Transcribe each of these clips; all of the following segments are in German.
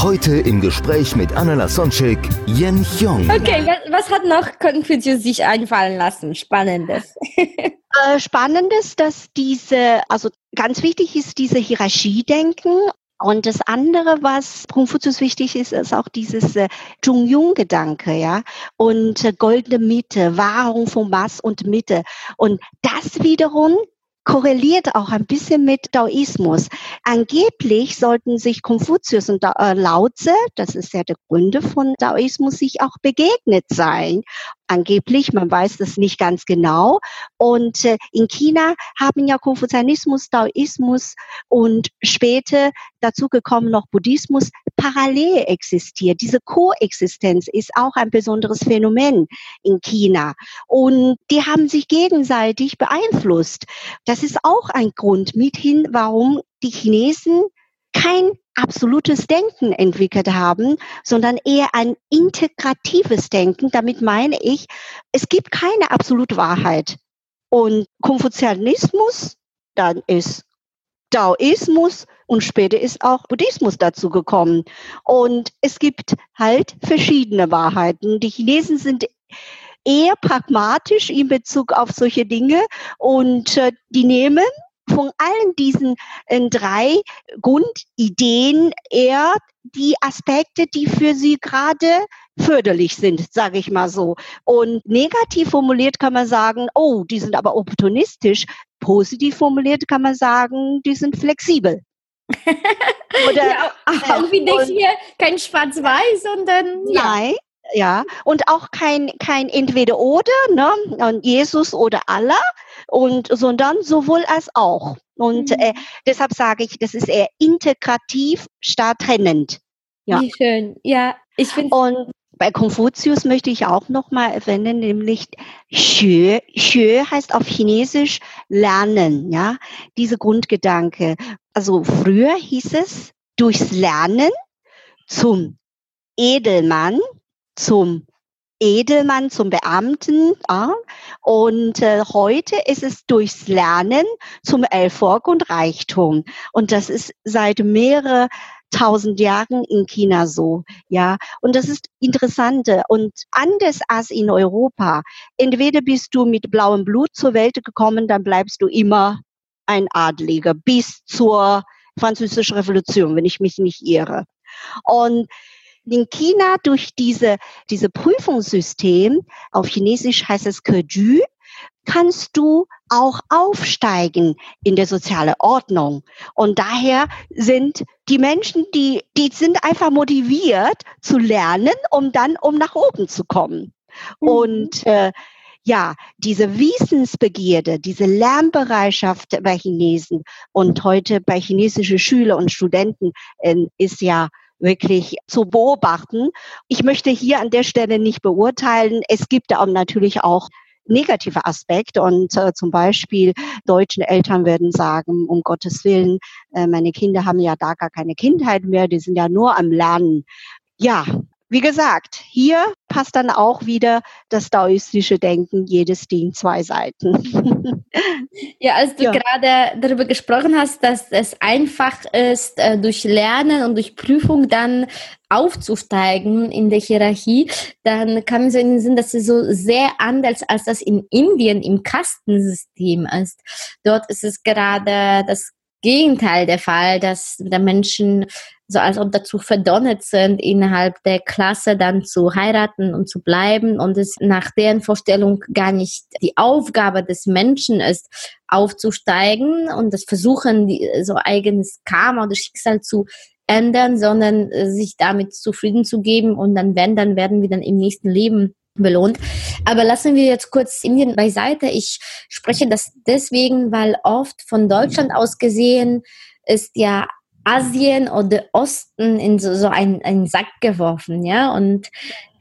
Heute im Gespräch mit Anna Lasonczek, Yen Hyong. Okay, was, hat noch Konfuzius sich einfallen lassen? Spannendes. Äh, Spannendes, dass diese, also ganz wichtig ist diese Hierarchiedenken. Und das andere, was Konfuzius wichtig ist, ist auch dieses äh, Zhongyun-Gedanke, ja, und äh, goldene Mitte, Wahrung von Maß und Mitte. Und das wiederum korreliert auch ein bisschen mit Daoismus. Angeblich sollten sich Konfuzius und äh, Lao Tse, das ist ja der Gründer von Daoismus, sich auch begegnet sein. Angeblich, man weiß das nicht ganz genau. Und äh, in China haben ja Konfuzianismus, Daoismus und später dazu gekommen noch Buddhismus parallel existiert. Diese Koexistenz ist auch ein besonderes Phänomen in China. Und die haben sich gegenseitig beeinflusst. Das ist auch ein Grund mithin, warum die Chinesen kein absolutes Denken entwickelt haben, sondern eher ein integratives Denken. Damit meine ich, es gibt keine absolute Wahrheit. Und Konfuzianismus, dann ist Daoismus und später ist auch Buddhismus dazu gekommen. Und es gibt halt verschiedene Wahrheiten. Die Chinesen sind eher pragmatisch in Bezug auf solche Dinge und äh, die nehmen von allen diesen äh, drei Grundideen eher die Aspekte, die für sie gerade förderlich sind, sage ich mal so. Und negativ formuliert kann man sagen, oh, die sind aber opportunistisch. Positiv formuliert kann man sagen, die sind flexibel. Oder, ja, auch wieder und- hier kein Schwarz-Weiß, sondern ja. Nein, ja. Und auch kein, kein entweder oder, ne? Und Jesus oder Allah, und, sondern sowohl als auch. Und Mhm. äh, deshalb sage ich, das ist eher integrativ statt trennend. Ja. Wie schön. Ja, ich finde Und bei Konfuzius möchte ich auch noch mal erwähnen, nämlich Xue. Xue heißt auf Chinesisch lernen, ja. Diese Grundgedanke. Also früher hieß es durchs Lernen zum Edelmann, zum Edelmann, zum Beamten. Ja. Und äh, heute ist es durchs Lernen zum Erfolg und Reichtum. Und das ist seit mehrere tausend Jahren in China so. Ja, und das ist interessant und anders als in Europa. Entweder bist du mit blauem Blut zur Welt gekommen, dann bleibst du immer ein Adliger bis zur Französischen Revolution, wenn ich mich nicht irre. Und in China durch diese, diese Prüfungssystem, auf Chinesisch heißt es Keju, kannst du auch aufsteigen in der sozialen Ordnung. Und daher sind die Menschen, die, die sind einfach motiviert zu lernen, um dann, um nach oben zu kommen. Und äh, ja, diese Wissensbegierde, diese Lernbereitschaft bei Chinesen und heute bei chinesischen Schülern und Studenten äh, ist ja wirklich zu beobachten. Ich möchte hier an der Stelle nicht beurteilen. Es gibt auch natürlich auch negative Aspekte und äh, zum Beispiel deutschen Eltern werden sagen, um Gottes Willen, äh, meine Kinder haben ja da gar keine Kindheit mehr, die sind ja nur am Lernen. Ja, wie gesagt, hier passt dann auch wieder das daoistische Denken, jedes Ding zwei Seiten. Ja, als du Ja. gerade darüber gesprochen hast, dass es einfach ist, äh, durch Lernen und durch Prüfung dann aufzusteigen in der Hierarchie, dann kam mir so in den Sinn, dass es so sehr anders als das in Indien im Kastensystem ist. Dort ist es gerade das Gegenteil der Fall, dass der Menschen so als ob dazu verdonnert sind, innerhalb der Klasse dann zu heiraten und zu bleiben und es nach deren Vorstellung gar nicht die Aufgabe des Menschen ist, aufzusteigen und das Versuchen, die, so eigenes Karma oder Schicksal zu ändern, sondern äh, sich damit zufrieden zu geben und dann wenn, dann werden wir dann im nächsten Leben belohnt. Aber lassen wir jetzt kurz Indien beiseite. Ich spreche das deswegen, weil oft von Deutschland aus gesehen ist ja Asien oder Osten in so, so einen, Sack geworfen, ja. Und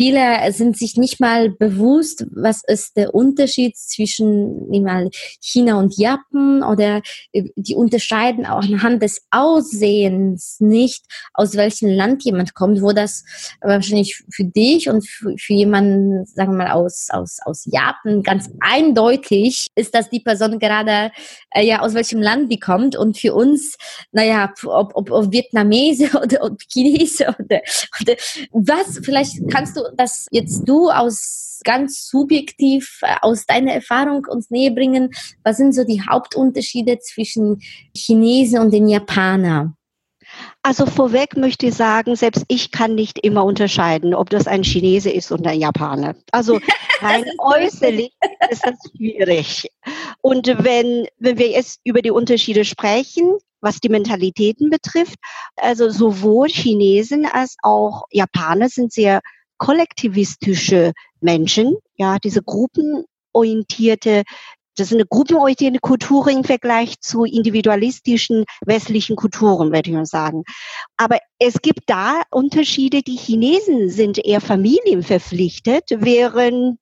Viele sind sich nicht mal bewusst, was ist der Unterschied zwischen mal, China und Japan oder äh, die unterscheiden auch anhand des Aussehens nicht, aus welchem Land jemand kommt, wo das wahrscheinlich für dich und für, für jemanden, sagen wir mal, aus, aus, aus Japan ganz eindeutig ist, dass die Person gerade, äh, ja, aus welchem Land die kommt. Und für uns, naja, ob, ob, ob Vietnamese oder ob Chinese oder, oder was, vielleicht kannst du das jetzt du aus ganz subjektiv äh, aus deiner Erfahrung uns näher bringen? Was sind so die Hauptunterschiede zwischen Chinesen und den Japanern? Also vorweg möchte ich sagen, selbst ich kann nicht immer unterscheiden, ob das ein Chinese ist oder ein Japaner. Also rein äußerlich ist das schwierig. Und wenn, wenn wir jetzt über die Unterschiede sprechen, was die Mentalitäten betrifft, also sowohl Chinesen als auch Japaner sind sehr kollektivistische Menschen, ja, diese gruppenorientierte das ist eine gruppenorientierte Kultur im Vergleich zu individualistischen westlichen Kulturen, würde ich mal sagen. Aber es gibt da Unterschiede. Die Chinesen sind eher familienverpflichtet, während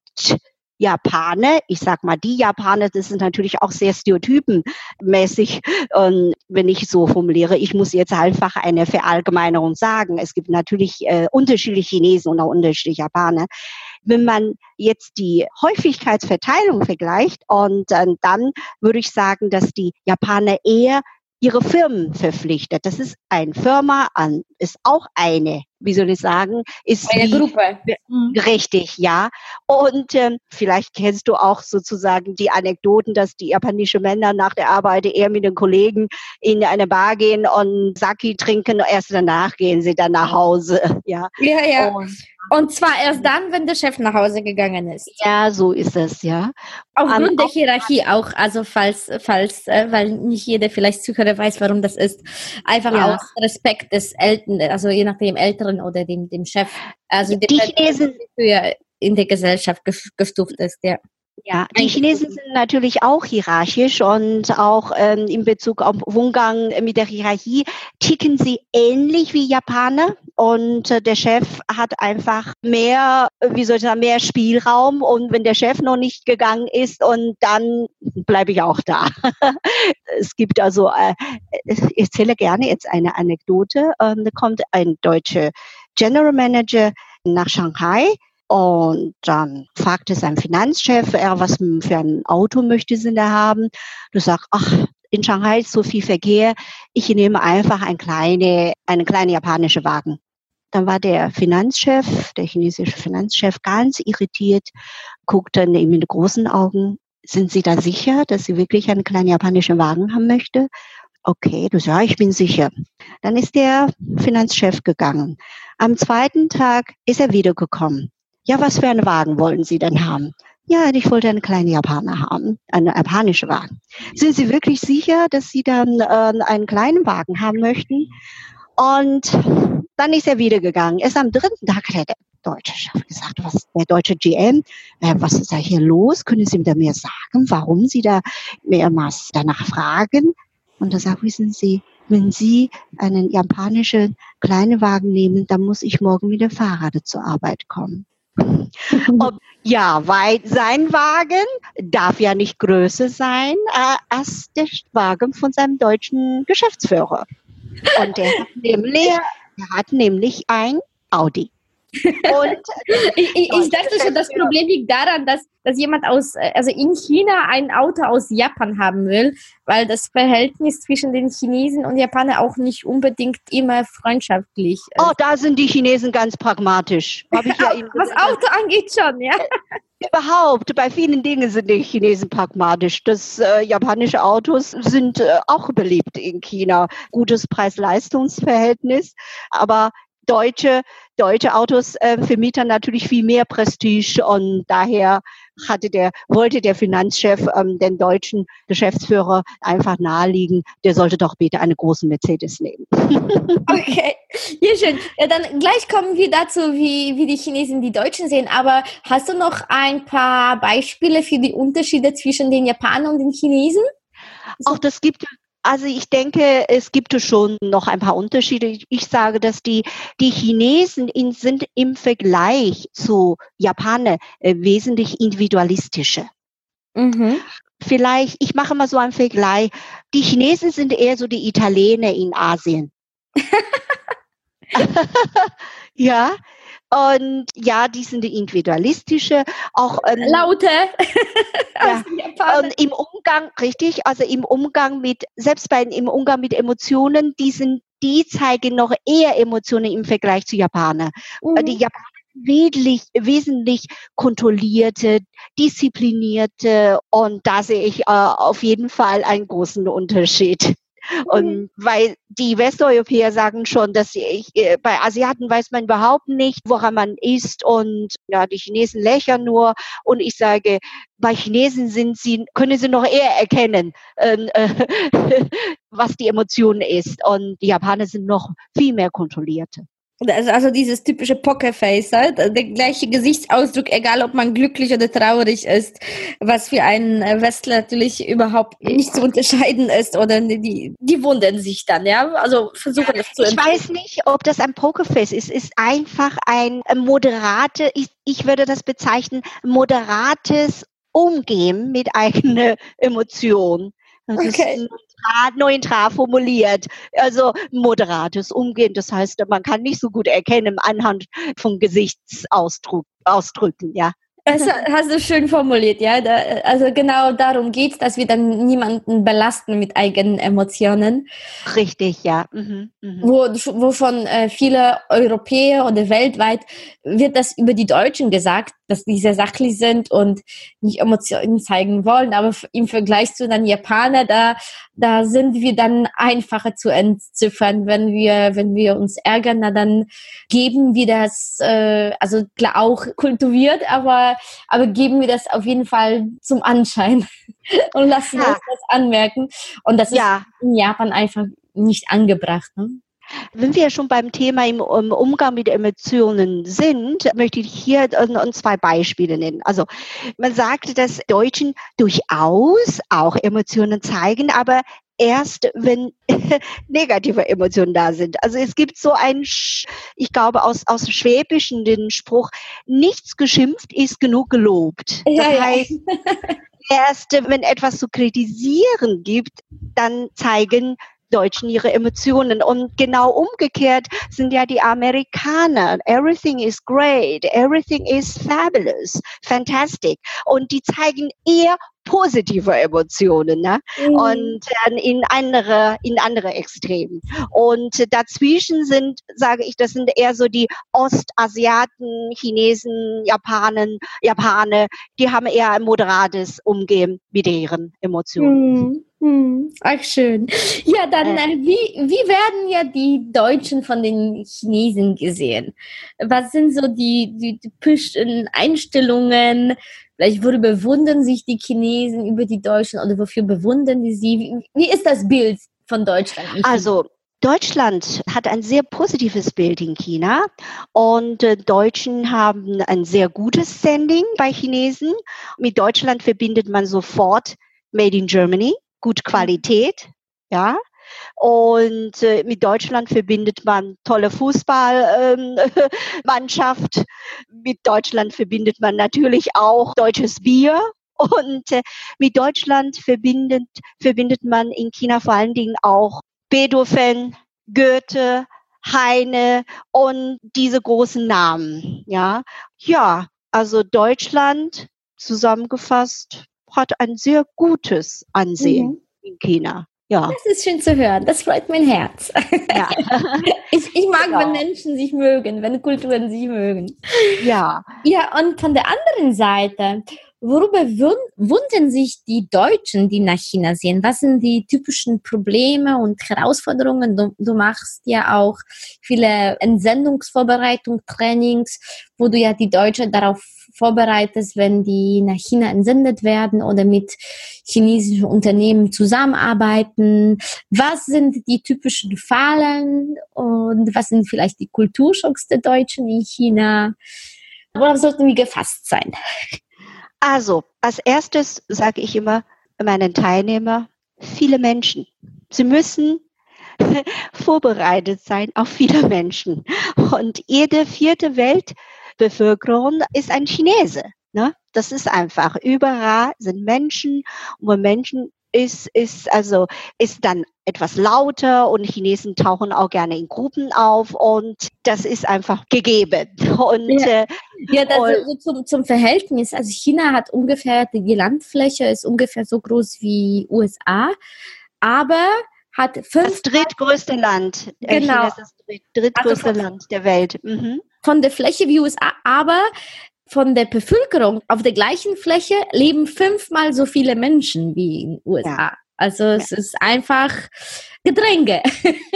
Japaner, ich sag mal, die Japaner, das sind natürlich auch sehr stereotypenmäßig. Und wenn ich so formuliere, ich muss jetzt einfach eine Verallgemeinerung sagen. Es gibt natürlich äh, unterschiedliche Chinesen und auch unterschiedliche Japaner. Wenn man jetzt die Häufigkeitsverteilung vergleicht und äh, dann würde ich sagen, dass die Japaner eher ihre Firmen verpflichtet. Das ist eine Firma, an, ist auch eine, wie soll ich sagen, ist eine Gruppe. Mhm. Richtig, ja. Und ähm, vielleicht kennst du auch sozusagen die Anekdoten, dass die japanische Männer nach der Arbeit eher mit den Kollegen in eine Bar gehen und Saki trinken. Erst danach gehen sie dann nach Hause. Ja, ja. ja. Und und zwar erst dann, wenn der Chef nach Hause gegangen ist. Ja, so ist es, ja. Aufgrund um, der Hierarchie auch, also falls, falls, äh, weil nicht jeder vielleicht Zuhörer weiß, warum das ist. Einfach ja. aus Respekt des Eltern, also je nachdem Älteren oder dem, dem Chef. Also die Chinesen für in der Gesellschaft gestuft ist, ja. Ja, die Chinesen sind natürlich auch hierarchisch und auch ähm, in Bezug auf Umgang mit der Hierarchie ticken sie ähnlich wie Japaner und äh, der Chef hat einfach mehr, wie soll ich sagen, mehr Spielraum und wenn der Chef noch nicht gegangen ist und dann bleibe ich auch da. es gibt also, äh, ich erzähle gerne jetzt eine Anekdote. Ähm, da kommt ein deutscher General Manager nach Shanghai und dann fragte sein Finanzchef, er, was für ein Auto möchte sie da haben? Du sagst, ach, in Shanghai ist so viel Verkehr, ich nehme einfach ein kleine, einen kleinen japanischen Wagen. Dann war der Finanzchef, der chinesische Finanzchef, ganz irritiert, guckte ihm mit großen Augen, sind Sie da sicher, dass Sie wirklich einen kleinen japanischen Wagen haben möchte? Okay, du sagst, ja, ich bin sicher. Dann ist der Finanzchef gegangen. Am zweiten Tag ist er wiedergekommen. Ja, was für einen Wagen wollen Sie denn haben? Ja, ich wollte einen kleinen Japaner haben, einen japanischen Wagen. Sind Sie wirklich sicher, dass Sie dann äh, einen kleinen Wagen haben möchten? Und dann ist er wieder gegangen. Erst am dritten Tag hat der deutsche Chef gesagt, was der deutsche GM, äh, was ist da hier los? Können Sie mir mehr sagen, warum Sie da mehrmals danach fragen? Und er sagt, wissen Sie, wenn Sie einen japanischen kleinen Wagen nehmen, dann muss ich morgen mit dem Fahrrad zur Arbeit kommen. Ob, ja, weil sein Wagen darf ja nicht größer sein äh, als der Wagen von seinem deutschen Geschäftsführer. Und der hat nämlich, der hat nämlich ein Audi. Und ich, ich, ich dachte schon, das Problem liegt daran, dass, dass jemand aus, also in China ein Auto aus Japan haben will, weil das Verhältnis zwischen den Chinesen und Japanern auch nicht unbedingt immer freundschaftlich ist. Oh, da sind die Chinesen ganz pragmatisch. Ja Was Auto angeht schon, ja. Überhaupt, bei vielen Dingen sind die Chinesen pragmatisch. Das äh, japanische Autos sind äh, auch beliebt in China. Gutes Preis-Leistungs-Verhältnis. Aber deutsche, deutsche Autos äh, für Mieter natürlich viel mehr Prestige und daher hatte der, wollte der Finanzchef ähm, den deutschen Geschäftsführer einfach naheliegen, der sollte doch bitte eine große Mercedes nehmen. okay, ja schön. Ja, dann gleich kommen wir dazu, wie, wie die Chinesen die Deutschen sehen. Aber hast du noch ein paar Beispiele für die Unterschiede zwischen den Japanern und den Chinesen? Auch das gibt Also ich denke, es gibt schon noch ein paar Unterschiede. Ich sage, dass die, die Chinesen in, sind im Vergleich zu Japanern äh, wesentlich individualistischer. Mhm. Vielleicht, ich mache mal so einen Vergleich. Die Chinesen sind eher so die Italiener in Asien. ja, und ja, die sind die individualistische, auch ähm, laute. ja, und im Umgang, richtig, also im Umgang mit, selbst bei im Umgang mit Emotionen, die sind, die zeigen noch eher Emotionen im Vergleich zu Japanern. Mhm. Die Japaner wesentlich, wesentlich kontrollierte, disziplinierte und da sehe ich äh, auf jeden Fall einen großen Unterschied. Und mhm. weil die Westeuropäer sagen schon, dass ich, äh, bei Asiaten weiß man überhaupt nicht, woran man ist und ja, die Chinesen lächeln nur und ich sage, bei Chinesen sind sie, können sie noch eher erkennen, äh, was die Emotion ist und die Japaner sind noch viel mehr kontrollierte. Also, also dieses typische Pokerface, halt? der gleiche Gesichtsausdruck, egal ob man glücklich oder traurig ist, was für einen Westler natürlich überhaupt nicht zu unterscheiden ist oder die, die wundern sich dann, ja, also versuchen ja, es zu Ich weiß nicht, ob das ein Pokerface ist, es ist einfach ein moderate, ich, ich würde das bezeichnen, moderates Umgehen mit eigener Emotion. Das okay. ist neutral, neutral formuliert. Also moderates Umgehen. Das heißt, man kann nicht so gut erkennen anhand von Gesichtsausdrücken, ja. Das hast du schön formuliert, ja. Da, also genau darum geht es, dass wir dann niemanden belasten mit eigenen Emotionen. Richtig, ja. Mhm, mh. Wo, wovon äh, viele Europäer oder weltweit wird das über die Deutschen gesagt, dass die sehr sachlich sind und nicht Emotionen zeigen wollen. Aber im Vergleich zu den Japanern, da, da sind wir dann einfacher zu entziffern. Wenn wir, wenn wir uns ärgern, na, dann geben wir das, äh, also klar auch kultiviert, aber, aber geben wir das auf jeden Fall zum Anschein und lassen ja. uns das anmerken. Und das ist ja. in Japan einfach nicht angebracht. Ne? Wenn wir schon beim Thema im, Umgang mit Emotionen sind, möchte ich hier zwei Beispiele nennen. Also man sagt, dass Deutschen durchaus auch Emotionen zeigen, aber erst, wenn negative Emotionen da sind. Also es gibt so ein, ich glaube, aus, aus dem Schwäbischen den Spruch, nichts geschimpft ist genug gelobt. Das ja, heißt, erst wenn etwas zu kritisieren gibt, dann zeigen Deutschen ihre Emotionen. Und genau umgekehrt sind ja die Amerikaner. Everything is great, everything is fabulous, fantastic. Und die zeigen eher positive Emotionen ne? Mhm. und äh, in andere in andere Extremen und dazwischen sind sage ich das sind eher so die Ostasiaten Chinesen Japanen Japaner die haben eher ein moderates Umgehen mit ihren Emotionen mhm. Hm, ach schön. Ja, dann äh, wie, wie werden ja die Deutschen von den Chinesen gesehen? Was sind so die, die typischen Einstellungen? Vielleicht worüber bewundern sich die Chinesen über die Deutschen oder wofür bewundern die sie? Wie, wie ist das Bild von Deutschland? Also Deutschland hat ein sehr positives Bild in China und äh, Deutschen haben ein sehr gutes Standing bei Chinesen. Mit Deutschland verbindet man sofort Made in Germany gut Qualität, ja. Und äh, mit Deutschland verbindet man tolle Fußballmannschaft. Ähm, mit Deutschland verbindet man natürlich auch deutsches Bier. Und äh, mit Deutschland verbindet, verbindet man in China vor allen Dingen auch Beethoven, Goethe, Heine und diese großen Namen. Ja, ja, also Deutschland zusammengefasst hat ein sehr gutes Ansehen mhm. in China. Ja. Das ist schön zu hören. Das freut mein Herz. Ja. ich, ich mag, genau. wenn Menschen sich mögen, wenn Kulturen sich mögen. Ja. Ja, und von der anderen Seite, worüber wundern sich die Deutschen, die nach China sehen? Was sind die typischen Probleme und Herausforderungen? Du, du machst ja auch viele Entsendungsvorbereitung, Trainings, wo du ja die Deutschen darauf vorbereitest, wenn die nach China entsendet werden oder mit chinesischen Unternehmen zusammenarbeiten? Was sind die typischen Fallen und was sind vielleicht die Kulturschocks der Deutschen in China? Worauf sollten wir gefasst sein? Also, als erstes sage ich immer meinen Teilnehmern, viele Menschen Sie müssen vorbereitet sein auf viele Menschen. Und jede vierte Weltbevölkerung ist ein Chinese. Ne? Das ist einfach. Überall sind Menschen, wo Menschen ist, ist also ist dann etwas lauter und Chinesen tauchen auch gerne in Gruppen auf und das ist einfach gegeben. Und, ja, äh, ja das und, so zum, zum Verhältnis. Also China hat ungefähr, die Landfläche ist ungefähr so groß wie USA, aber hat fünf. Das drittgrößte Land. Äh, genau. China ist das drittgrößte also Land der Welt. Mhm. Von der Fläche wie USA, aber von der Bevölkerung auf der gleichen Fläche leben fünfmal so viele Menschen wie in den USA. Ja. Also es ja. ist einfach Gedränge.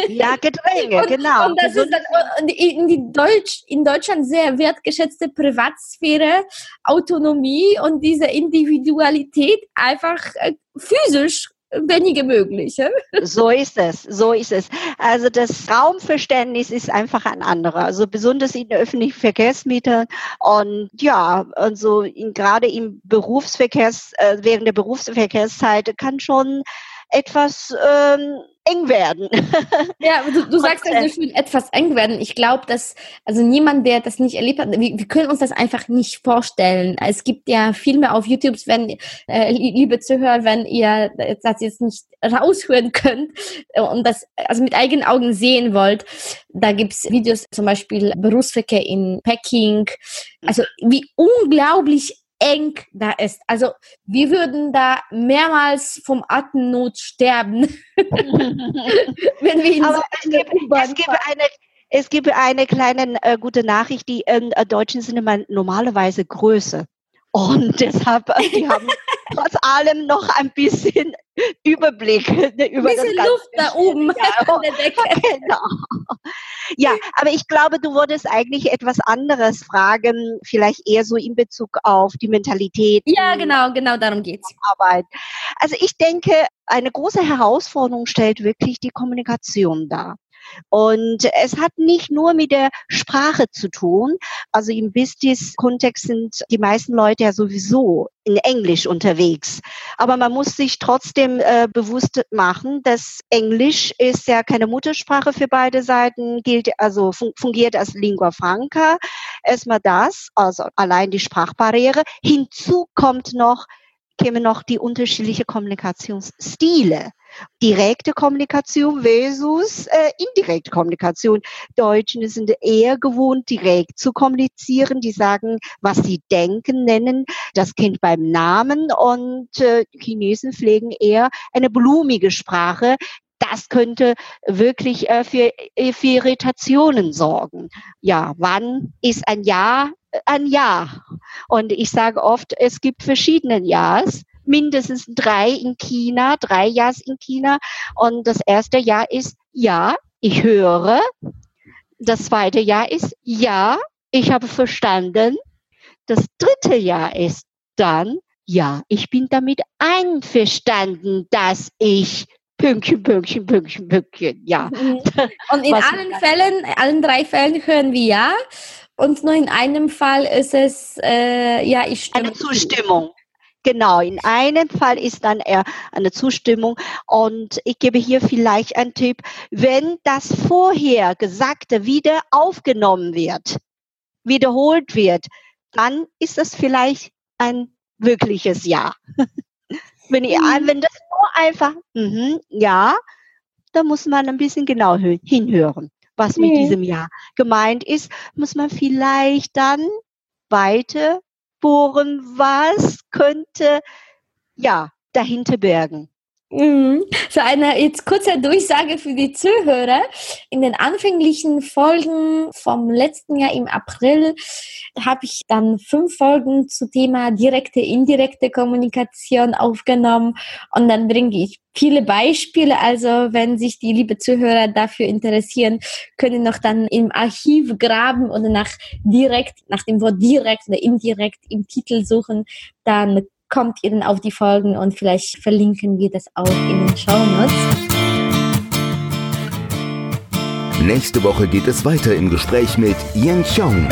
Ja, Gedränge, und, genau. Und das ist dann in, die Deutsch, in Deutschland sehr wertgeschätzte Privatsphäre, Autonomie und diese Individualität einfach äh, physisch wenige möglich. So ist es, so ist es. Also das Raumverständnis ist einfach ein anderer. Also besonders in öffentlichen Verkehrsmitteln und ja, also in, gerade im Berufsverkehrs, äh, während der Berufsverkehrszeit kann schon etwas ähm, eng werden. Ja, du, du sagst und, also schön etwas eng werden. Ich glaube, dass also niemand, der das nicht erlebt hat, wir, wir, können uns das einfach nicht vorstellen. Es gibt ja Filme auf YouTube, wenn äh, liebe Zuhörer, wenn ihr das jetzt nicht raushören könnt und das also mit eigenen Augen sehen wollt, da gibt's Videos, zum Beispiel Berufsverkehr in Peking. Also wie unglaublich eng da ist. Also wir würden da mehrmals vom Atemnot sterben, wenn wir in Aber so es, gibt, es gibt eine es gibt eine kleine äh, gute Nachricht, die ähm, äh, Deutschen sind immer normalerweise größer. Und deshalb, äh, die haben trotz allem noch ein bisschen Überblick ne, über ein bisschen das Luft da oben ja, an der Decke. Genau. Ja, aber ich glaube, du wolltest eigentlich etwas anderes fragen, vielleicht eher so in Bezug auf die Mentalität. Ja, genau, genau darum geht's. Arbeit. Also ich denke, eine große Herausforderung stellt wirklich die Kommunikation dar. Und es hat nicht nur mit der Sprache zu tun. Also im Business-Kontext sind die meisten Leute ja sowieso in Englisch unterwegs. Aber man muss sich trotzdem äh, bewusst machen, dass Englisch ist ja keine Muttersprache für beide Seiten, gilt also fun fungiert als Lingua Franca. Erstmal das, also allein die Sprachbarriere. Hinzu kommt noch kämen noch die unterschiedlichen Kommunikationsstile. Direkte Kommunikation versus äh, indirekte Kommunikation. Deutschen sind eher gewohnt, direkt zu kommunizieren. Die sagen, was sie denken, nennen das Kind beim Namen und äh, Chinesen pflegen eher eine blumige Sprache, das könnte wirklich äh, für, äh, für Irritationen sorgen. Ja, wann ist ein Ja ein Ja? Und ich sage oft, es gibt verschiedene Ja's mindestens drei in China, drei Ja's in China. Und das erste Jahr ist Ja, ich höre. Das zweite Jahr ist Ja, ich habe verstanden. Das dritte Jahr ist dann Ja, ich bin damit einverstanden, dass ich Pünktchen, Pünktchen, Pünktchen, Pünktchen, ja. Mhm. Und in allen Fällen, allen drei Fällen hören wir ja. Und nur in einem Fall ist es, äh, ja, ich stimme. Eine Zustimmung. Genau, in einem Fall ist dann eher eine Zustimmung. Und ich gebe hier vielleicht einen Tipp, wenn das vorher Gesagte wieder aufgenommen wird, wiederholt wird, dann ist das vielleicht ein wirkliches Ja. wenn, ihr, mhm. wenn das nur einfach, mm ja, da muss man ein bisschen genau hinhören, was mit mhm. diesem Ja gemeint ist, muss man vielleicht dann weiter bohren, was könnte ja dahinter bergen. Mhm. So eine jetzt kurze Durchsage für die Zuhörer. In den anfänglichen Folgen vom letzten Jahr im April habe ich dann fünf Folgen zu Thema direkte, indirekte Kommunikation aufgenommen und dann bringe ich viele Beispiele. Also wenn sich die liebe Zuhörer dafür interessieren, können noch dann im Archiv graben oder nach direkt, nach dem Wort direkt oder indirekt im Titel suchen. Dann kommt ihr dann auf die Folgen und vielleicht verlinken wir das auch in den Show Notes. Nächste Woche geht es weiter im Gespräch mit Yen Xiong.